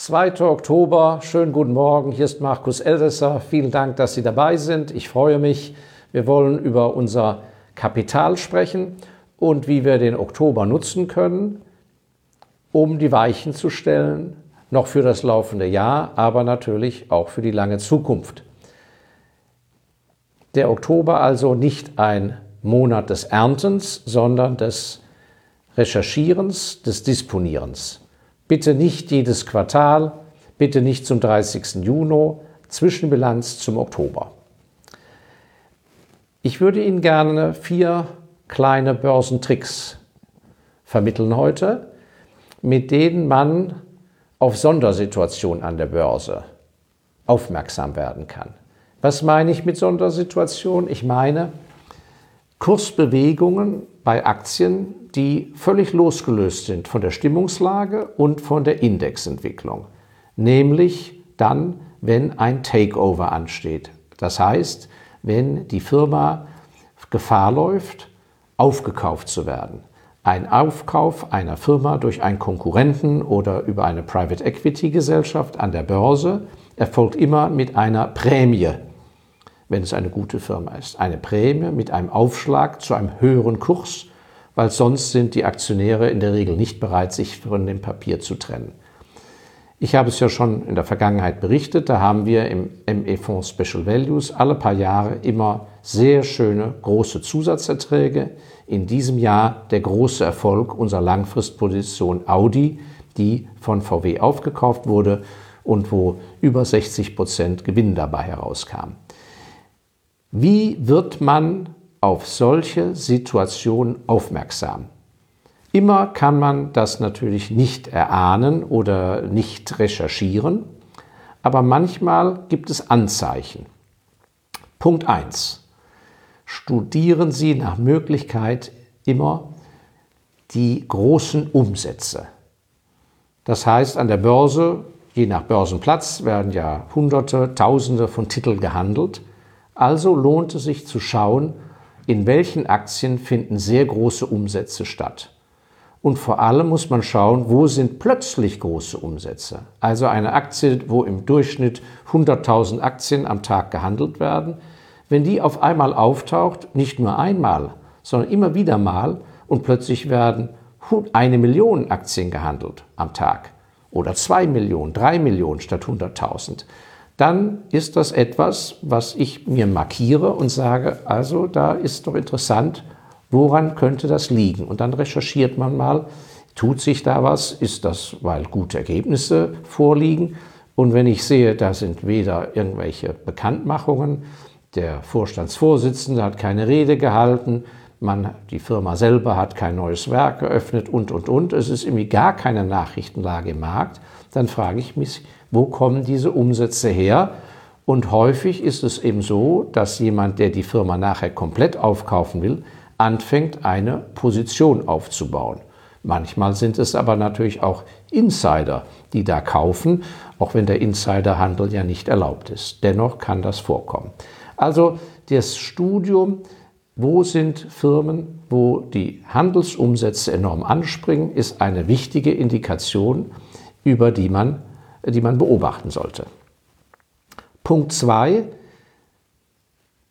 2. Oktober, schönen guten Morgen, hier ist Markus Eldesser. Vielen Dank, dass Sie dabei sind. Ich freue mich. Wir wollen über unser Kapital sprechen und wie wir den Oktober nutzen können, um die Weichen zu stellen, noch für das laufende Jahr, aber natürlich auch für die lange Zukunft. Der Oktober also nicht ein Monat des Erntens, sondern des Recherchierens, des Disponierens. Bitte nicht jedes Quartal, bitte nicht zum 30. Juni, Zwischenbilanz zum Oktober. Ich würde Ihnen gerne vier kleine Börsentricks vermitteln heute, mit denen man auf Sondersituationen an der Börse aufmerksam werden kann. Was meine ich mit Sondersituation? Ich meine Kursbewegungen bei Aktien, die völlig losgelöst sind von der Stimmungslage und von der Indexentwicklung. Nämlich dann, wenn ein Takeover ansteht. Das heißt, wenn die Firma Gefahr läuft, aufgekauft zu werden. Ein Aufkauf einer Firma durch einen Konkurrenten oder über eine Private Equity Gesellschaft an der Börse erfolgt immer mit einer Prämie, wenn es eine gute Firma ist. Eine Prämie mit einem Aufschlag zu einem höheren Kurs weil sonst sind die Aktionäre in der Regel nicht bereit, sich von dem Papier zu trennen. Ich habe es ja schon in der Vergangenheit berichtet, da haben wir im ME-Fonds Special Values alle paar Jahre immer sehr schöne große Zusatzerträge. In diesem Jahr der große Erfolg unserer Langfristposition Audi, die von VW aufgekauft wurde und wo über 60 Prozent Gewinn dabei herauskam. Wie wird man auf solche Situationen aufmerksam. Immer kann man das natürlich nicht erahnen oder nicht recherchieren, aber manchmal gibt es Anzeichen. Punkt 1. Studieren Sie nach Möglichkeit immer die großen Umsätze. Das heißt, an der Börse, je nach Börsenplatz, werden ja Hunderte, Tausende von Titeln gehandelt. Also lohnt es sich zu schauen, in welchen Aktien finden sehr große Umsätze statt. Und vor allem muss man schauen, wo sind plötzlich große Umsätze. Also eine Aktie, wo im Durchschnitt 100.000 Aktien am Tag gehandelt werden, wenn die auf einmal auftaucht, nicht nur einmal, sondern immer wieder mal und plötzlich werden eine Million Aktien gehandelt am Tag oder zwei Millionen, drei Millionen statt 100.000, dann ist das etwas, was ich mir markiere und sage, also da ist doch interessant, woran könnte das liegen? Und dann recherchiert man mal, tut sich da was? Ist das, weil gute Ergebnisse vorliegen? Und wenn ich sehe, da sind weder irgendwelche Bekanntmachungen, der Vorstandsvorsitzende hat keine Rede gehalten, man, die Firma selber hat kein neues Werk geöffnet und, und, und, es ist irgendwie gar keine Nachrichtenlage im Markt, dann frage ich mich, wo kommen diese Umsätze her? Und häufig ist es eben so, dass jemand, der die Firma nachher komplett aufkaufen will, anfängt, eine Position aufzubauen. Manchmal sind es aber natürlich auch Insider, die da kaufen, auch wenn der Insiderhandel ja nicht erlaubt ist. Dennoch kann das vorkommen. Also das Studium, wo sind Firmen, wo die Handelsumsätze enorm anspringen, ist eine wichtige Indikation, über die man die man beobachten sollte. Punkt 2.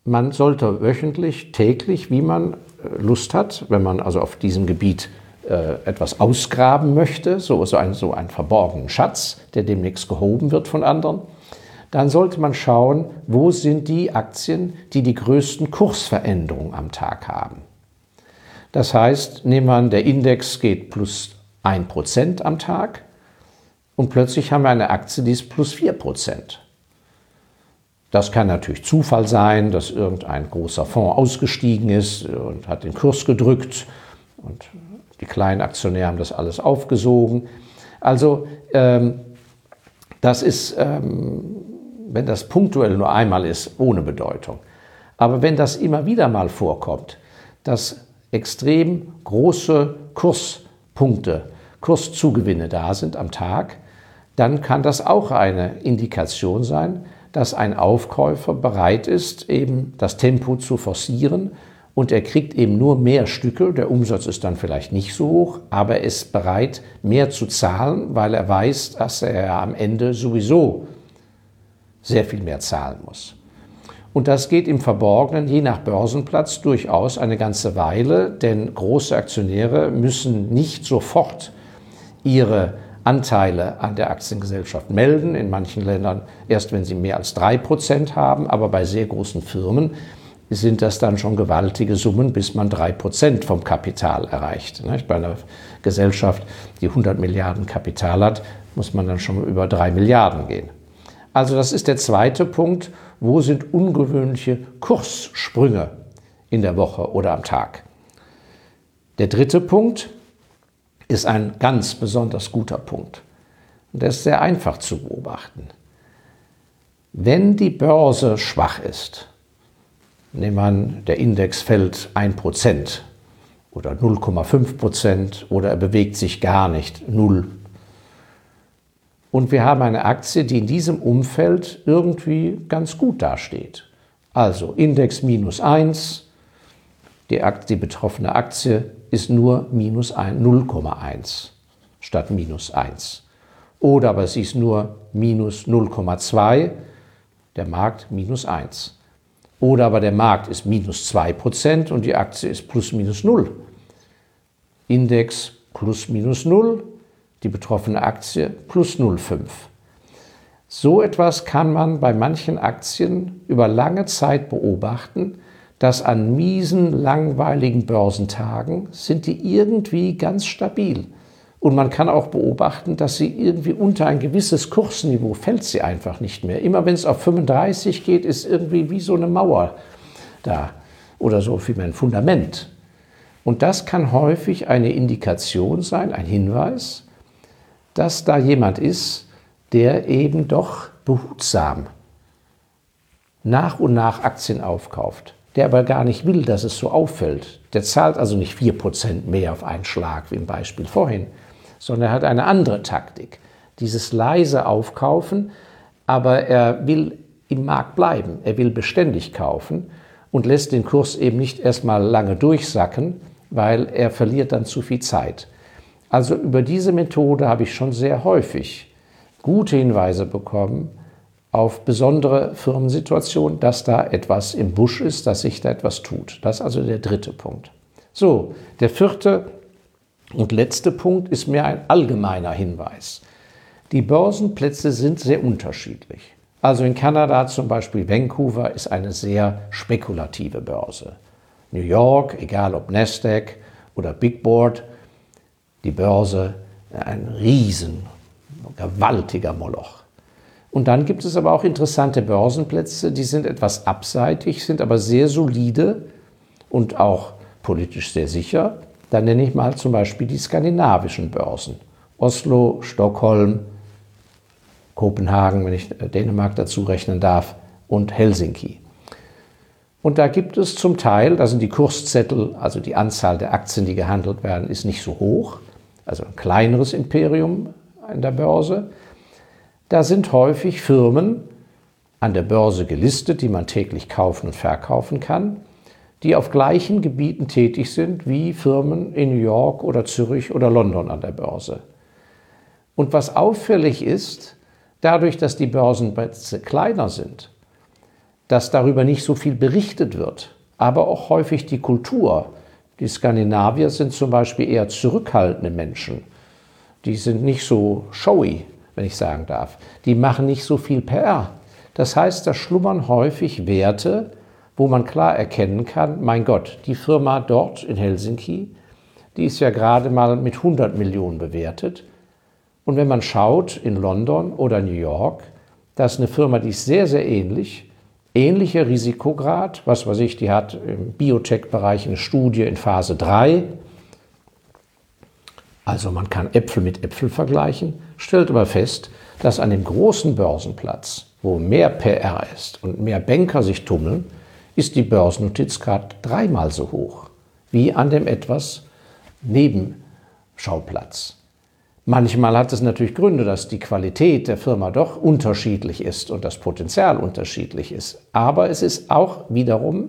Man sollte wöchentlich, täglich, wie man äh, Lust hat, wenn man also auf diesem Gebiet äh, etwas ausgraben möchte, so, so, ein, so einen verborgenen Schatz, der demnächst gehoben wird von anderen, dann sollte man schauen, wo sind die Aktien, die die größten Kursveränderungen am Tag haben. Das heißt, nehmen wir an, der Index geht plus 1% am Tag, und plötzlich haben wir eine Aktie, die ist plus 4%. Das kann natürlich Zufall sein, dass irgendein großer Fonds ausgestiegen ist und hat den Kurs gedrückt und die kleinen Aktionäre haben das alles aufgesogen. Also ähm, das ist, ähm, wenn das punktuell nur einmal ist, ohne Bedeutung. Aber wenn das immer wieder mal vorkommt, dass extrem große Kurspunkte, Kurszugewinne da sind am Tag, dann kann das auch eine Indikation sein, dass ein Aufkäufer bereit ist, eben das Tempo zu forcieren und er kriegt eben nur mehr Stücke, der Umsatz ist dann vielleicht nicht so hoch, aber er ist bereit, mehr zu zahlen, weil er weiß, dass er am Ende sowieso sehr viel mehr zahlen muss. Und das geht im Verborgenen, je nach Börsenplatz, durchaus eine ganze Weile, denn große Aktionäre müssen nicht sofort ihre Anteile an der Aktiengesellschaft melden. In manchen Ländern erst, wenn sie mehr als drei Prozent haben, aber bei sehr großen Firmen sind das dann schon gewaltige Summen, bis man drei Prozent vom Kapital erreicht. Bei einer Gesellschaft, die 100 Milliarden Kapital hat, muss man dann schon über drei Milliarden gehen. Also das ist der zweite Punkt. Wo sind ungewöhnliche Kurssprünge in der Woche oder am Tag? Der dritte Punkt ist ein ganz besonders guter Punkt. Und der ist sehr einfach zu beobachten. Wenn die Börse schwach ist, nehmen wir an, der Index fällt 1% oder 0,5% oder er bewegt sich gar nicht, 0 und wir haben eine Aktie, die in diesem Umfeld irgendwie ganz gut dasteht. Also Index minus 1, die, Aktie, die betroffene Aktie ist nur minus 0,1 statt minus 1. Oder aber sie ist nur minus 0,2, der Markt minus 1. Oder aber der Markt ist minus 2% und die Aktie ist plus minus 0. Index plus minus 0, die betroffene Aktie plus 0,5. So etwas kann man bei manchen Aktien über lange Zeit beobachten, dass an miesen, langweiligen Börsentagen sind die irgendwie ganz stabil. Und man kann auch beobachten, dass sie irgendwie unter ein gewisses Kursniveau fällt sie einfach nicht mehr. Immer wenn es auf 35 geht, ist irgendwie wie so eine Mauer da oder so wie ein Fundament. Und das kann häufig eine Indikation sein, ein Hinweis, dass da jemand ist, der eben doch behutsam nach und nach Aktien aufkauft, der aber gar nicht will, dass es so auffällt. Der zahlt also nicht 4% mehr auf einen Schlag, wie im Beispiel vorhin, sondern er hat eine andere Taktik. Dieses leise Aufkaufen, aber er will im Markt bleiben, er will beständig kaufen und lässt den Kurs eben nicht erstmal lange durchsacken, weil er verliert dann zu viel Zeit. Also über diese Methode habe ich schon sehr häufig gute Hinweise bekommen auf besondere Firmensituationen, dass da etwas im Busch ist, dass sich da etwas tut. Das ist also der dritte Punkt. So, der vierte und letzte Punkt ist mir ein allgemeiner Hinweis. Die Börsenplätze sind sehr unterschiedlich. Also in Kanada zum Beispiel Vancouver ist eine sehr spekulative Börse. New York, egal ob Nasdaq oder Big Board, die Börse ein riesen, gewaltiger Moloch. Und dann gibt es aber auch interessante Börsenplätze, die sind etwas abseitig, sind aber sehr solide und auch politisch sehr sicher. Da nenne ich mal zum Beispiel die skandinavischen Börsen. Oslo, Stockholm, Kopenhagen, wenn ich Dänemark dazu rechnen darf, und Helsinki. Und da gibt es zum Teil, da sind die Kurszettel, also die Anzahl der Aktien, die gehandelt werden, ist nicht so hoch also ein kleineres Imperium an der Börse. Da sind häufig Firmen an der Börse gelistet, die man täglich kaufen und verkaufen kann, die auf gleichen Gebieten tätig sind wie Firmen in New York oder Zürich oder London an der Börse. Und was auffällig ist, dadurch, dass die Börsenplätze kleiner sind, dass darüber nicht so viel berichtet wird, aber auch häufig die Kultur, die Skandinavier sind zum Beispiel eher zurückhaltende Menschen. Die sind nicht so showy, wenn ich sagen darf. Die machen nicht so viel PR. Das heißt, da schlummern häufig Werte, wo man klar erkennen kann, mein Gott, die Firma dort in Helsinki, die ist ja gerade mal mit 100 Millionen bewertet. Und wenn man schaut in London oder New York, da ist eine Firma, die ist sehr, sehr ähnlich, ähnlicher Risikograd, was weiß ich, die hat im Biotech-Bereich eine Studie in Phase 3. Also man kann Äpfel mit Äpfel vergleichen, stellt aber fest, dass an dem großen Börsenplatz, wo mehr PR ist und mehr Banker sich tummeln, ist die Börsennotiz gerade dreimal so hoch wie an dem etwas Nebenschauplatz. Manchmal hat es natürlich Gründe, dass die Qualität der Firma doch unterschiedlich ist und das Potenzial unterschiedlich ist. Aber es ist auch wiederum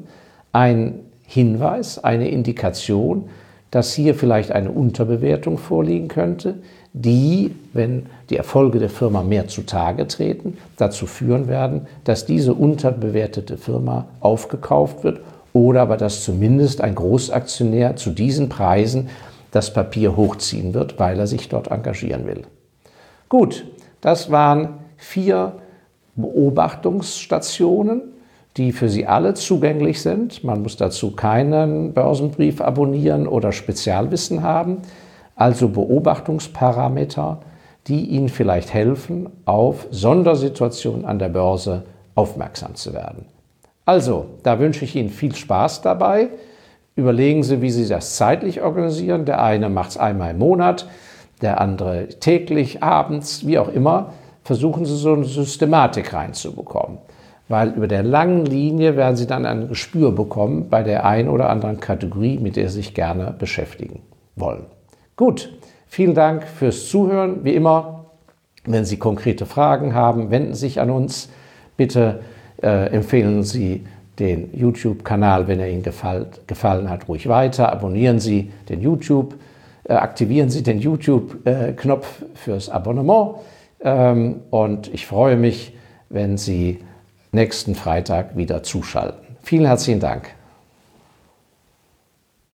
ein Hinweis, eine Indikation, dass hier vielleicht eine Unterbewertung vorliegen könnte, die, wenn die Erfolge der Firma mehr zutage treten, dazu führen werden, dass diese unterbewertete Firma aufgekauft wird oder aber dass zumindest ein Großaktionär zu diesen Preisen das Papier hochziehen wird, weil er sich dort engagieren will. Gut, das waren vier Beobachtungsstationen, die für Sie alle zugänglich sind. Man muss dazu keinen Börsenbrief abonnieren oder Spezialwissen haben. Also Beobachtungsparameter, die Ihnen vielleicht helfen, auf Sondersituationen an der Börse aufmerksam zu werden. Also, da wünsche ich Ihnen viel Spaß dabei. Überlegen Sie, wie Sie das zeitlich organisieren. Der eine macht es einmal im Monat, der andere täglich, abends, wie auch immer. Versuchen Sie so eine Systematik reinzubekommen. Weil über der langen Linie werden Sie dann ein Gespür bekommen bei der einen oder anderen Kategorie, mit der Sie sich gerne beschäftigen wollen. Gut, vielen Dank fürs Zuhören. Wie immer, wenn Sie konkrete Fragen haben, wenden Sie sich an uns. Bitte äh, empfehlen Sie den YouTube-Kanal, wenn er Ihnen gefallen, hat, ruhig weiter. Abonnieren Sie den YouTube, äh, aktivieren Sie den YouTube-Knopf fürs Abonnement. Ähm, und ich freue mich, wenn Sie nächsten Freitag wieder zuschalten. Vielen herzlichen Dank.